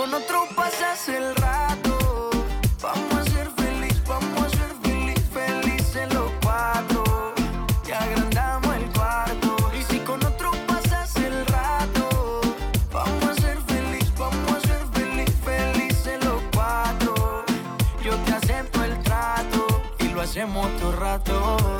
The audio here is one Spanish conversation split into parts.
Con otro pasas el rato, vamos a ser feliz, vamos a ser feliz, felices los cuatro. Te agrandamos el cuarto. Y si con otro pasas el rato, vamos a ser feliz, vamos a ser feliz, felices los cuatro. Yo te acepto el trato y lo hacemos todo rato.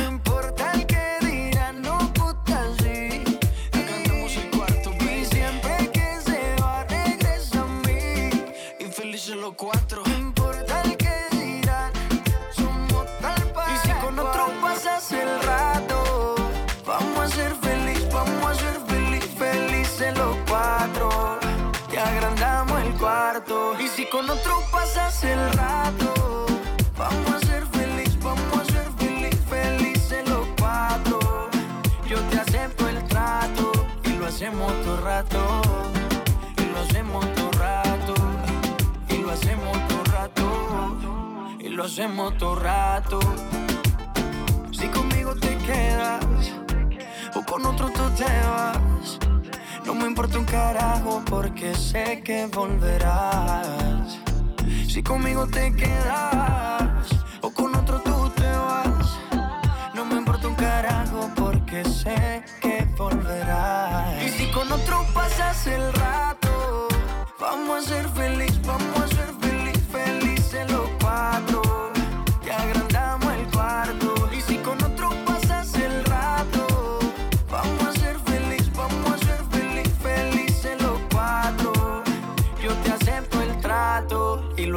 Con otro pasas el rato, vamos a ser feliz, vamos a ser feliz, felices los cuatro. Yo te acepto el trato y lo hacemos todo rato. Y lo hacemos todo rato. Y lo hacemos todo rato. Y lo hacemos todo rato. Si conmigo te quedas o con otro tú te vas. No me importa un carajo porque sé que volverás. Si conmigo te quedas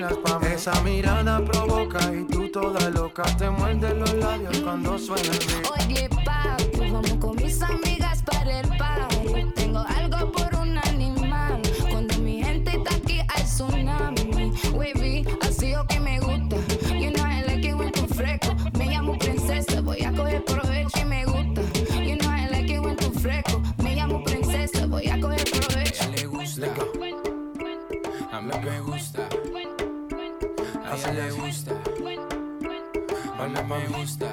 Cuando bailas pa' mí. Esa mirada provoca y tú toda loca te muerde los labios cuando suena el beat. Oye, A mí me gusta.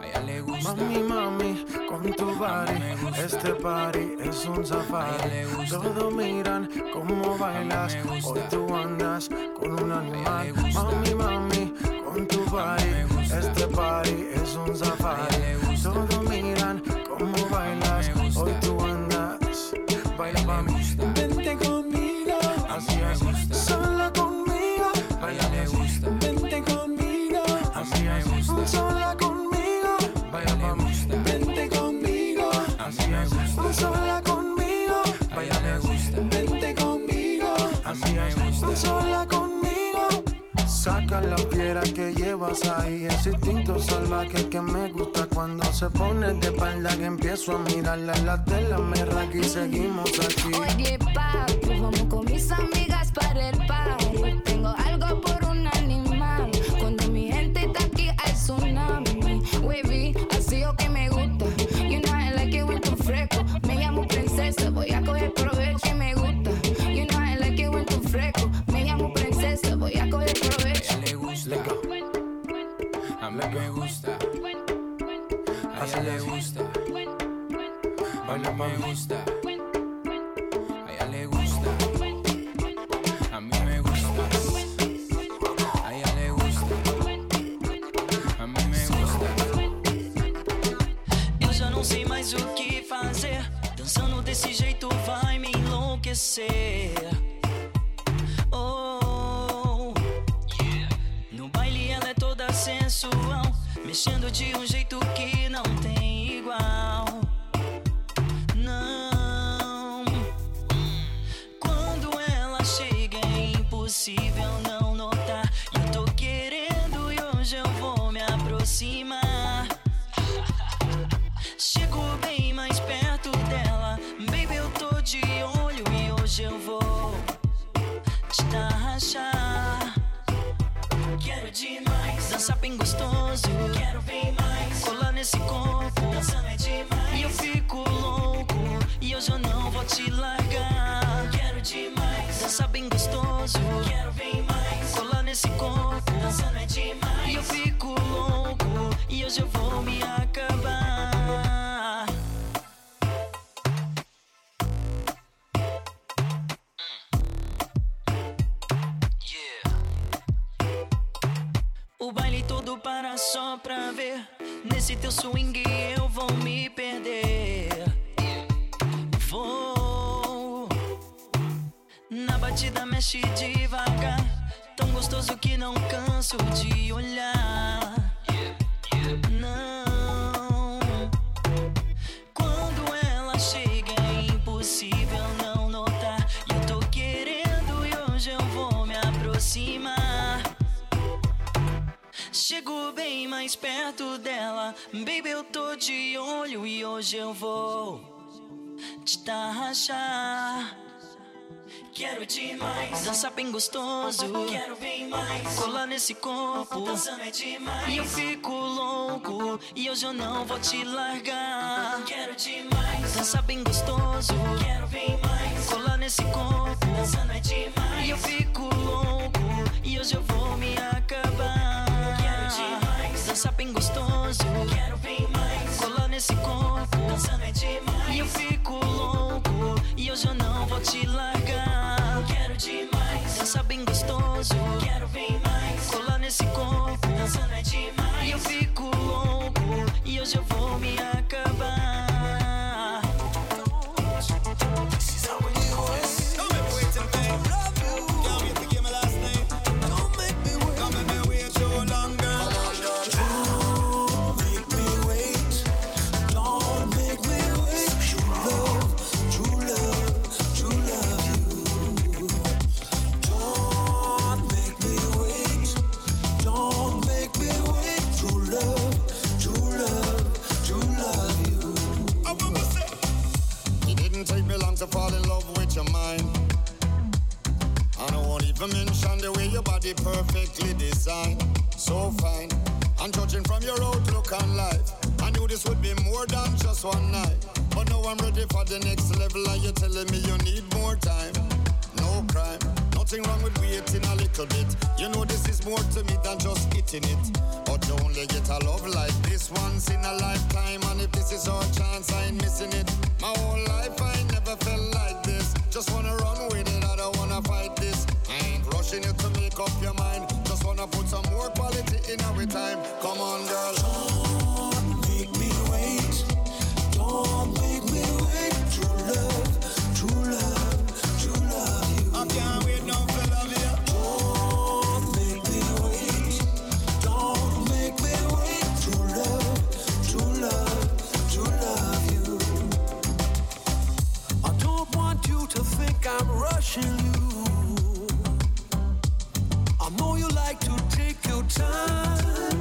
A ella le gusta. Mami, mami, con tu body, este party es un safari. Todos miran cómo bailas, hoy tú andas con un animal. Mami, mami, con tu body, este party es un safari. Todos miran que ahí. Ese instinto salvaje que me gusta cuando se pone de espalda. Que empiezo a mirarla en la tela, me y seguimos aquí. Oye, papi, vamos con mis amigas para el party. Tengo algo por gusta. A ella le gusta. A mí me gusta. Batida mexe devagar. Tão gostoso que não canso de olhar. Não. Quando ela chega é impossível não notar. E eu tô querendo e hoje eu vou me aproximar. Chego bem mais perto dela. Baby, eu tô de olho e hoje eu vou te tarrachar. Quero demais. Dançar bem gostoso. Quero bem mais. Colar nesse corpo. Dançando é demais. E eu fico louco. E hoje eu não vou te largar. Quero demais. Dançar bem gostoso. Quero bem mais. Colar nesse corpo. Dançando é demais. E eu fico louco. E hoje eu vou me acabar. Quero demais. Dançar bem gostoso. Quero bem mais. Colar nesse corpo. Dançando é demais. E eu fico louco. E hoje eu não vou te largar. Demais. Dançar bem gostoso. Quero bem mais. Colar nesse corpo. Dançando é demais. E eu fico louco. E hoje eu vou me fall in love with your mind. And I won't even mention the way your body perfectly designed. So fine. And judging from your outlook on life, I knew this would be more than just one night. But now I'm ready for the next level, and you're telling me you need more time. No crime, nothing wrong with waiting a little bit. You know this is more to me than just hitting it. But you only get a love like this once in a lifetime, and if this is our chance, I ain't missing it. My whole life I Just wanna run with it, I don't wanna fight this. I ain't rushing you to make up your mind. Just wanna put some more quality in our time. Come on, girl. you. I know you like to take your time.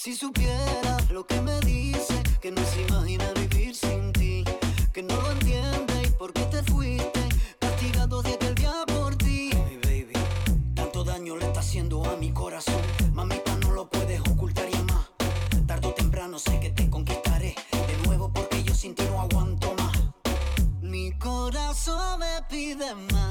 Si supiera lo que me dice, que no se imagina vivir sin ti, que no lo entiende y por qué te fuiste, castigado desde aquel día por ti. Hey baby, tanto daño le está haciendo a mi corazón, mamita no lo puedes ocultar ya más. Tardo o temprano sé que te conquistaré de nuevo porque yo sin ti no aguanto más. Mi corazón me pide más.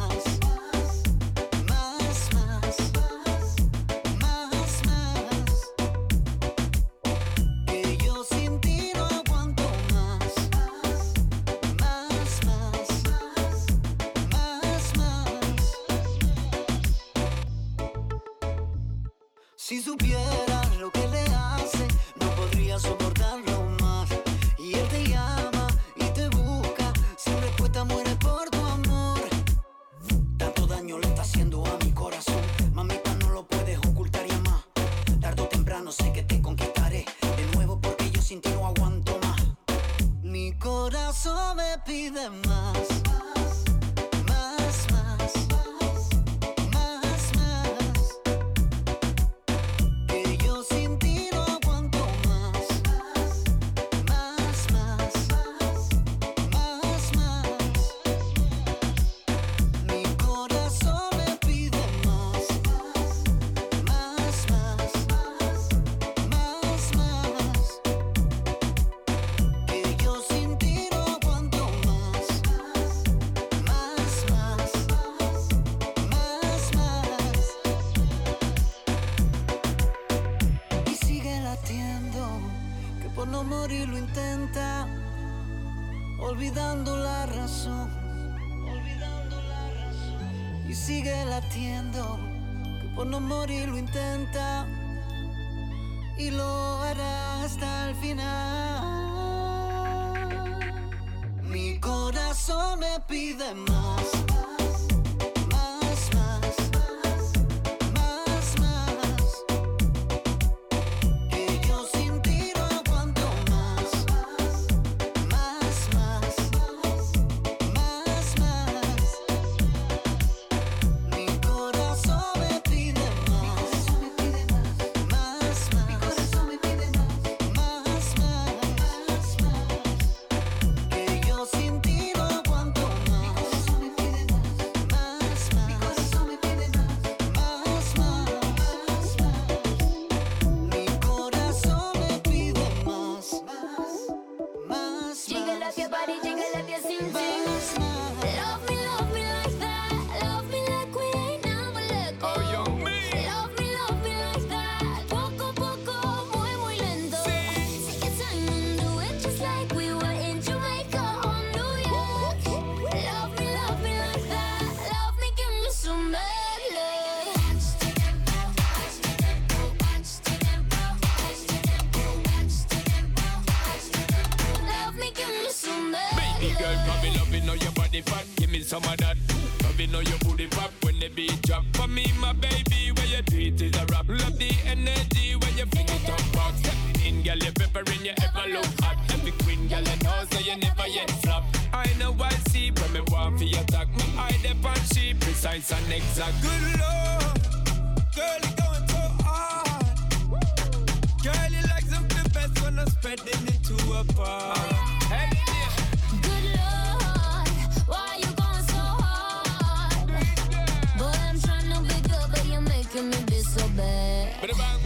amor y lo intenta, olvidando la razón. Olvidando la razón. Y sigue latiendo, que por no morir lo intenta, y lo hará hasta el final. Mi corazón me pide más. some of that. Loving know your booty pop when the beat drop. For me, my baby, where your treat is a rap. Love the energy when you bring it up back. Stepping in, girl, you're peppering, you ever look hot. Every queen, girl, you know, so you never yet flop. I know I see but me want for your talk. My eye the on she precise and exact. Good lord, girl, you going so hard. Girl, you like something best when I'm spreading it to bar. Hey. bad.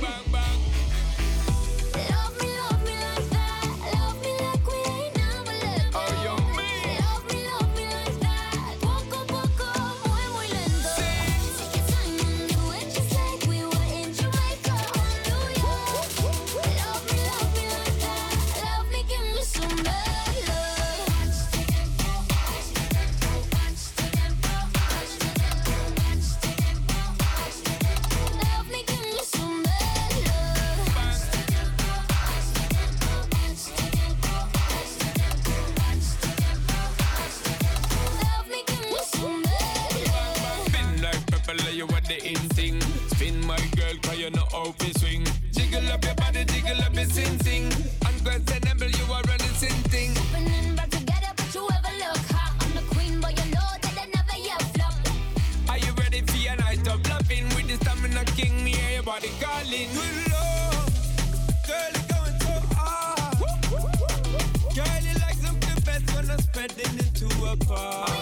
toi.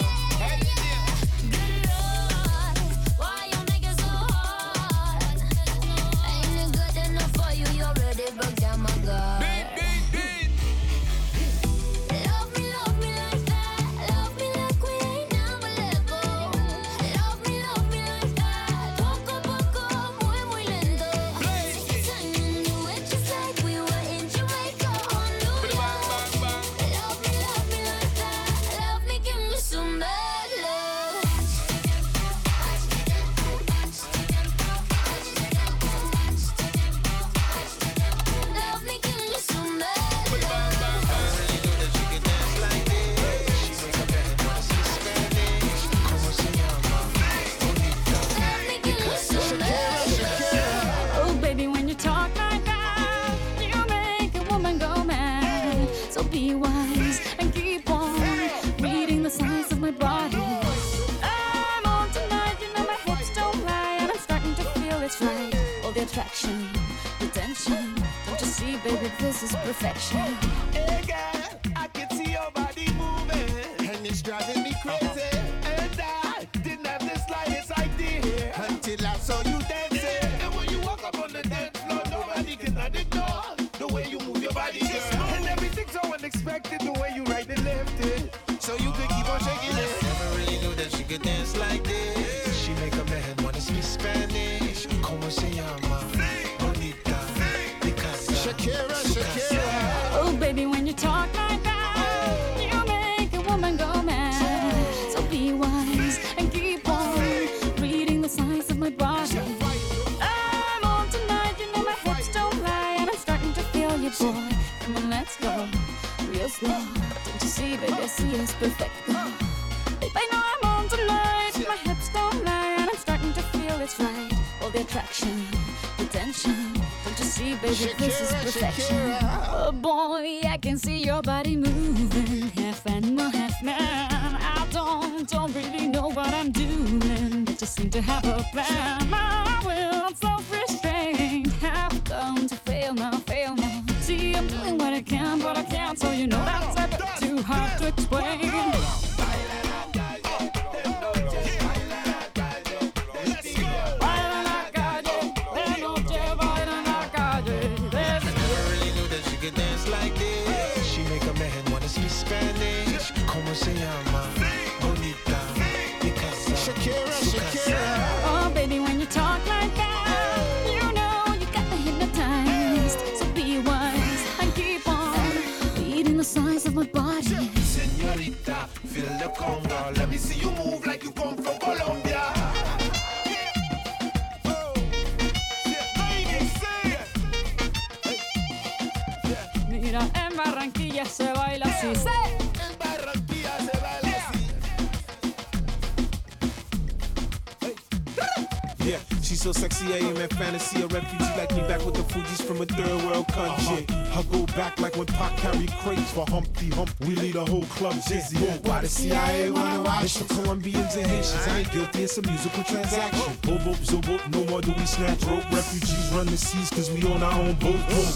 For Humpty Hump. We lead a whole club dizzy. Why the CIA wanna watch? It's for Colombians and Haitians. I ain't guilty, it's a musical transaction. Boop, boop, zo, boop, no more do we snatch rope. Refugees run the seas cause we own our own boat. boat.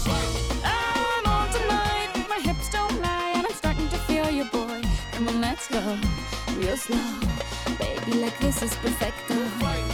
I'm on tonight, my hips don't lie, and I'm starting to feel you, boy. Come on, let's go, real slow. Baby, like this is perfecto.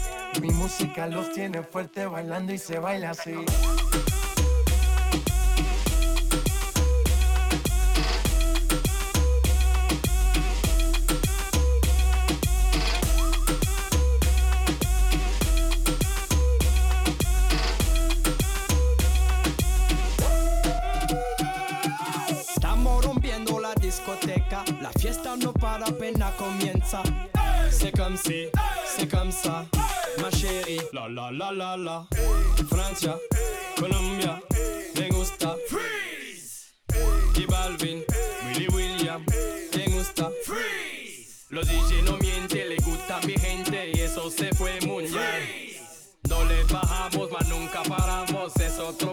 Mi música los tiene fuerte bailando y se baila así. Estamos rompiendo la discoteca, la fiesta no para apenas comienza. C'est comme si, c'est comme ça, ma chérie. La la la la la. Francia, Colombia, me gusta. Freeze. Y Balvin, Willy William, me gusta. Freeze. Los DJ no mienten, le gusta a mi gente y eso se fue muy bien. No le bajamos, mas nunca paramos, es otro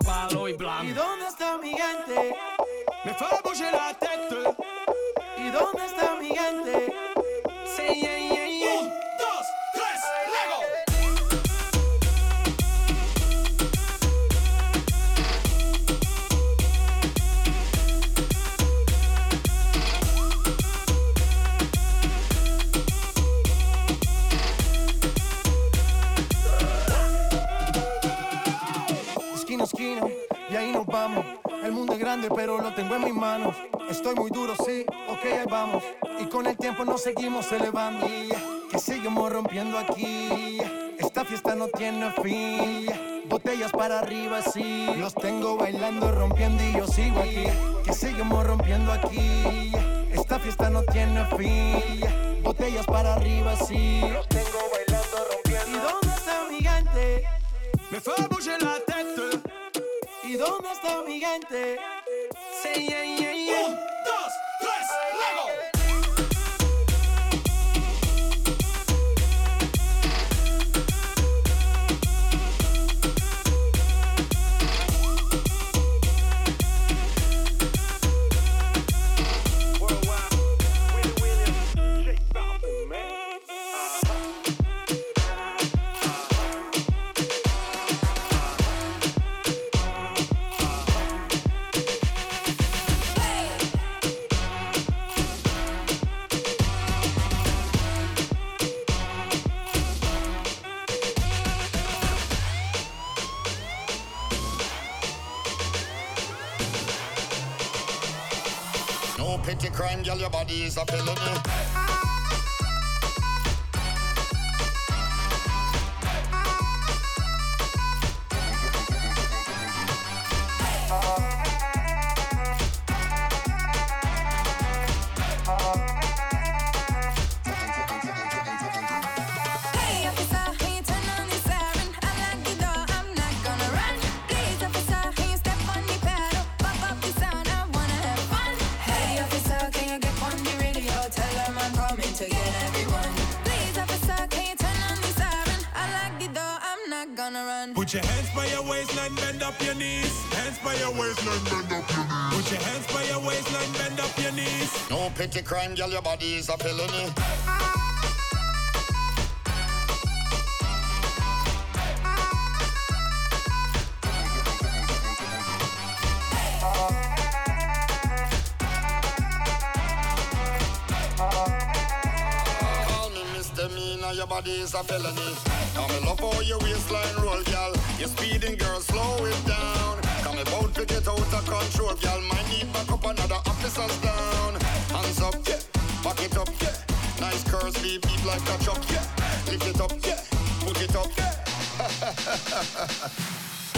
Estoy muy duro, sí, ok, ahí vamos. Y con el tiempo nos seguimos elevando. Que seguimos rompiendo aquí. Esta fiesta no tiene fin. Botellas para arriba, sí. Los tengo bailando, rompiendo y yo sigo aquí. Que seguimos rompiendo aquí. Esta fiesta no tiene fin. Botellas para arriba, sí. Los tengo bailando, rompiendo. ¿Y dónde está mi gente? Me fait bouger la tête. ¿Y dónde está mi gente? C'est yeah, yeah, Oh! No petty crime, girl, your body is a felony. Crime, girl, your body is a felony. Your body is a felony. Come and love how your waistline roll, girl. You're speeding, girl, slow it down. Come about to get out of control, girl. Might the beat like a chop, yeah. Lift it up, yeah. Put it up, yeah.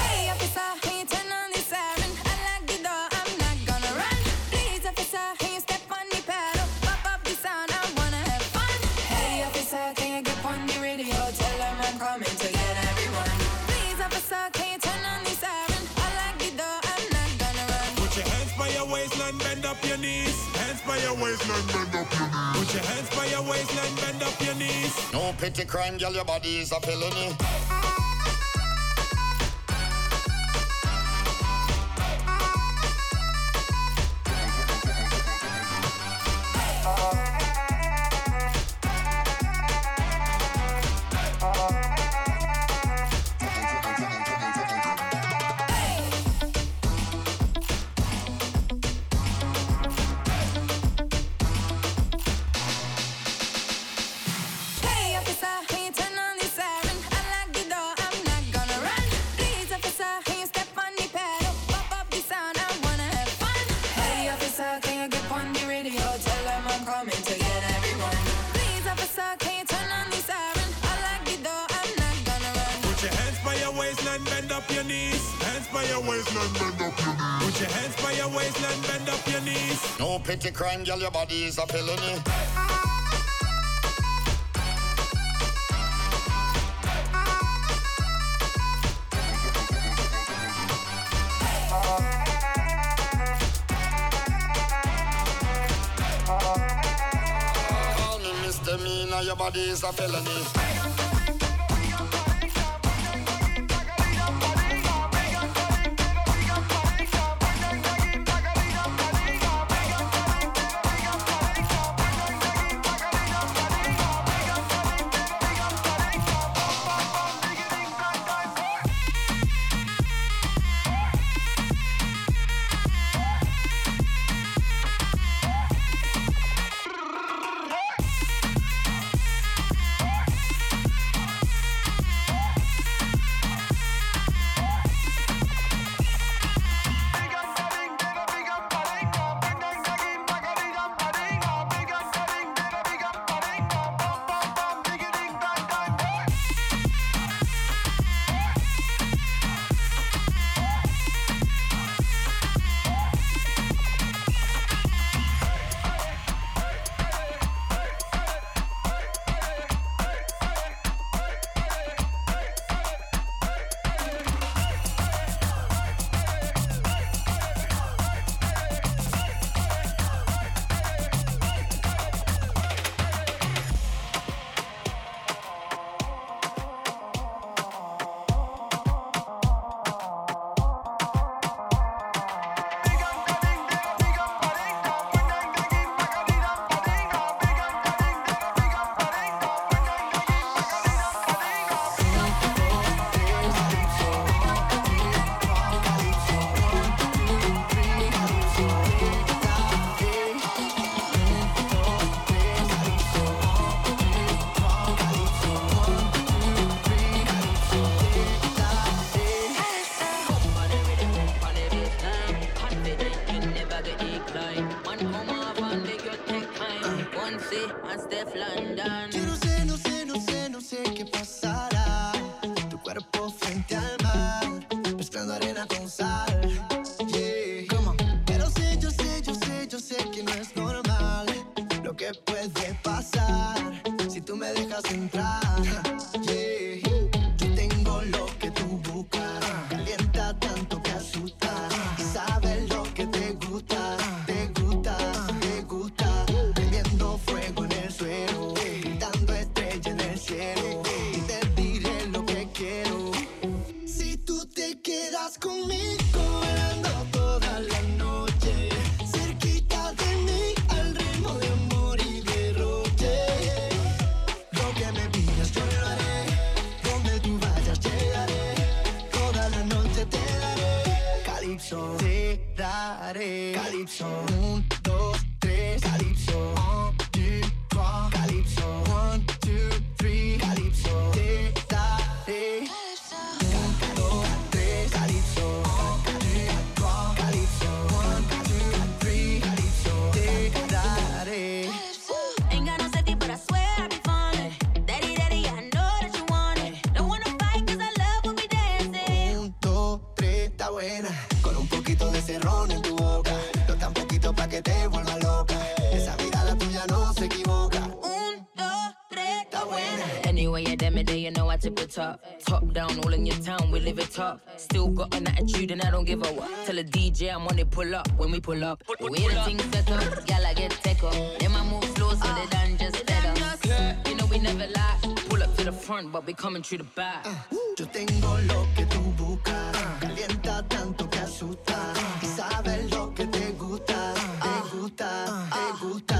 hey, officer, can you turn on the siren? I like the door, I'm not gonna run. Please, officer, can you step on the pedal? Pop up the sound, I wanna have fun. Hey, officer, can you get on the radio? Tell them I'm coming to you. bend up your knees. Hands by your waistline, bend up your knees. Put your hands by your waistline, bend up your knees. No petty crime, girl, your body is a felony. Ladies are feeling it. Your body is a felony. We live it top. Still got an attitude and I don't give a what. Tell a DJ I'm on it, pull up when we pull up. We the things set up, gal I get tech up. Then I move slow so they done just better. You know we never lie. Pull up to the front, but we coming through the back. Uh, yo tengo lo que tú buscas, calienta tanto que asusta y sabes lo que te gusta, te gusta, te gusta.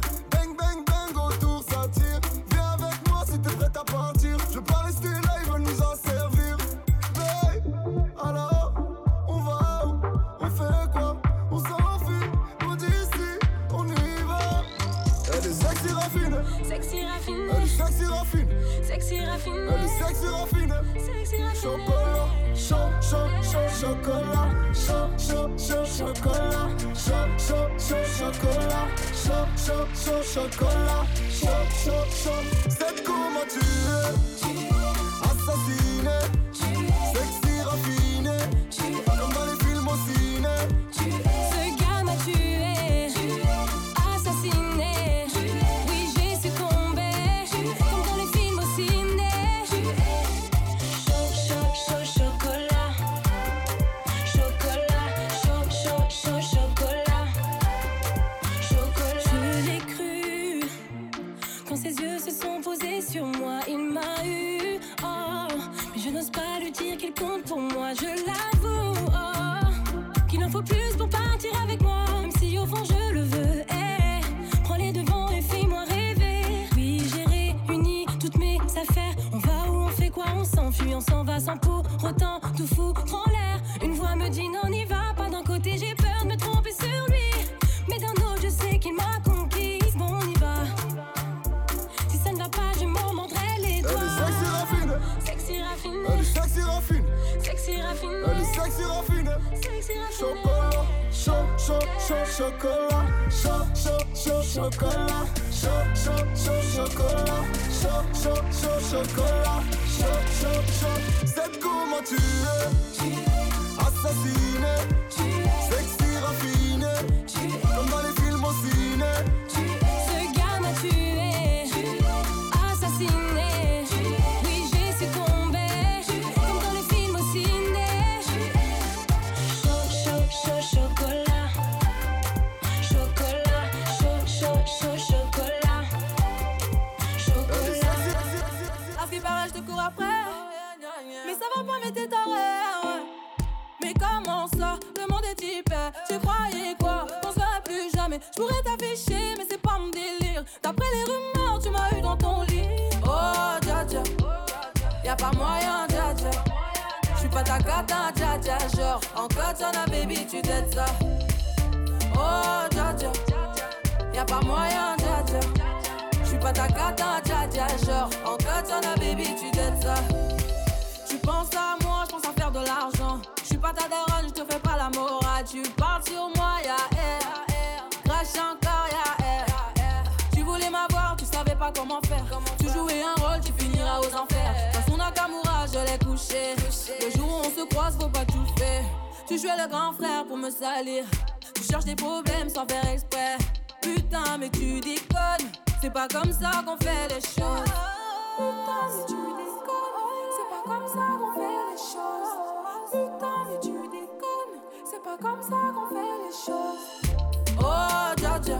Chocolat, chaud, chaud, chaud, chocolat, chaud, chaud, chocolat, chaud, chaud, chocolat, chaud, chaud, chaud. C'est tu es, s'enfuit, on s'en va sans pour autant tout foutre en l'air. Une voix me dit non, n'y va pas. D'un côté, j'ai peur de me tromper sur lui. Mais d'un autre, je sais qu'il m'a conquise. Bon, on y va. Si ça ne va pas, je m'en mordrai les doigts. Sexy raffiné, sexy raffine. sexy raffiné, sexy sexy raffiné. Chocolat, chaud, chaud, chaud, chocolat, chaud, chaud, chaud, chocolat, chaud, chaud, chaud, chocolat, chaud, chaud, chaud, chocolat, chaud, chaud, chaud. C'est comment tu es, assassiné, sexy raffiné, comme dans les films au ciné. Tu croyais quoi? On se plus jamais. Je pourrais t'afficher, mais c'est pas mon délire. D'après les rumeurs, tu m'as eu dans ton lit. Oh, dja dja. Y'a pas moyen, dja dja. J'suis pas ta cata, dja dja, genre en katana, baby, tu t'aides ça. Oh, dja dja, y'a pas moyen, dja dja. J'suis pas ta cata, dja dja, genre en katana, baby, tu t'aides ça. Tu penses à moi, j'pense à faire de l'argent. J'suis pas ta daronne, j'te fais pas la morale. Tu parles sur moi, y'a air. Crash encore, y'a air. Tu voulais m'avoir, tu savais pas comment faire. Tu jouais un rôle, tu finiras aux enfers. Dans son Nakamura, je l'ai couché. Le jour où on se croise, faut pas tout faire. Tu jouais le grand frère pour me salir. Tu cherches des problèmes sans faire exprès. Putain, mais tu déconnes. C'est pas comme ça qu'on fait les choses. Putain, mais tu déconnes. C'est pas comme ça qu'on fait les choses. Putain, mais tu déconnes. Comme ça qu'on fait les choses. Oh, dja dja.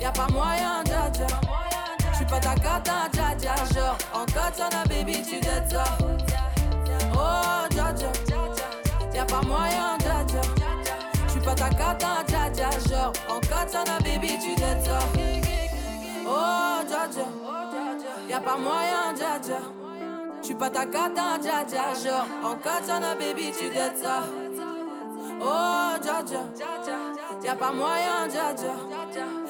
Y'a pas moyen, dja dja. J'suis pas ta cata, dja dja. Genre, en katana, baby, tu t'aides ça. Oh, dja dja. Y'a pas moyen, dja dja. J'suis pas ta cata, dja dja. Genre, en katana, baby, tu t'aides ça. Oh, dja dja. Y'a pas moyen, dja dja. J'suis pas ta cata, dja dja. Genre, en katana, baby, tu t'aides ça. Oh, dja dja. Y'a pas moyen, dja dja.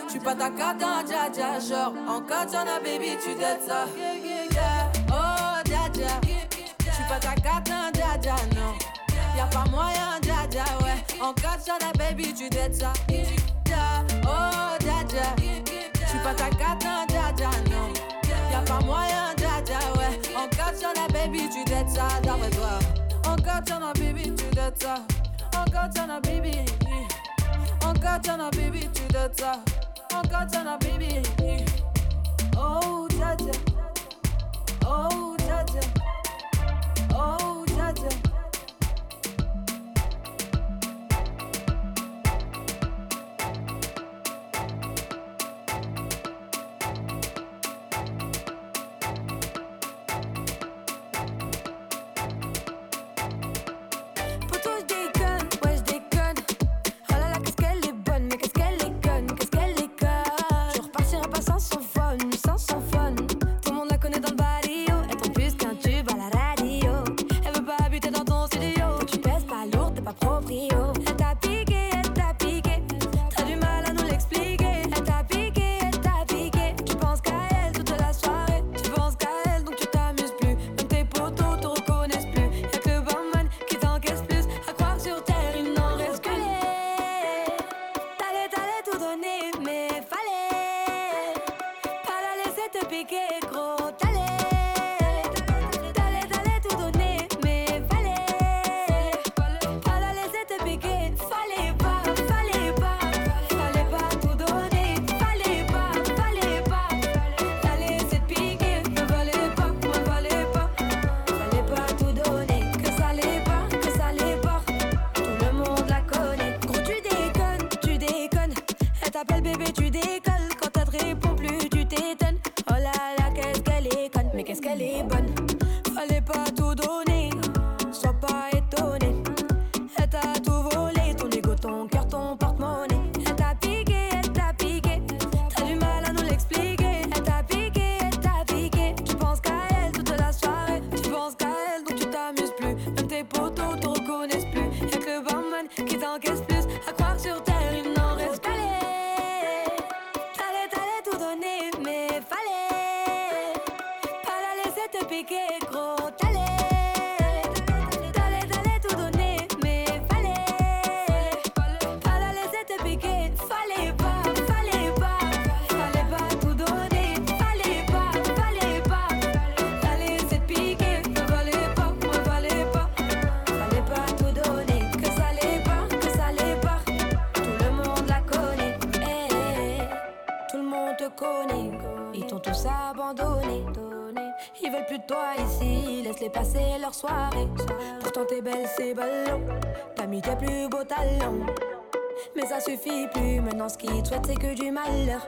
J'suis pas ta cata, dja dja. Genre, en katana, baby, tu t'aides ça. Oh, dja dja. J'suis pas ta cata, dja dja, non. Y'a pas moyen, dja dja, ouais. En katana, baby, tu t'aides ça. Oh, dja dja. J'suis pas ta cata, dja dja, non. Y'a pas moyen, dja dja, ouais. En katana, baby, tu t'aides ça, d'après toi. En katana, baby, tu t'aides ça. Uncle turn a baby. Uncle turn a baby to the top. Uncle turn a baby. Oh, Jaja. Oh, Jaja. Oh, Jaja. compliqué, gros. Passer leur soirée. Pourtant t'es belle, c'est ballon. T'as mis tes plus beaux talents. Mais ça suffit plus, maintenant ce qu'ils te souhaitent c'est que du malheur.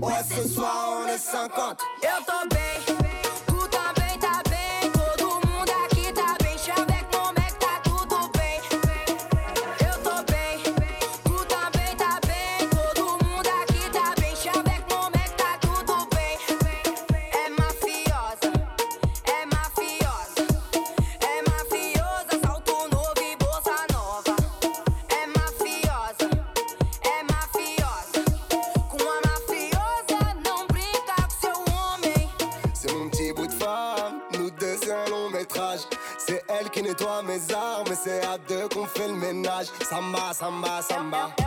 ou é sensual ou é sans coque. Eu tô bem. samba, samba, samba.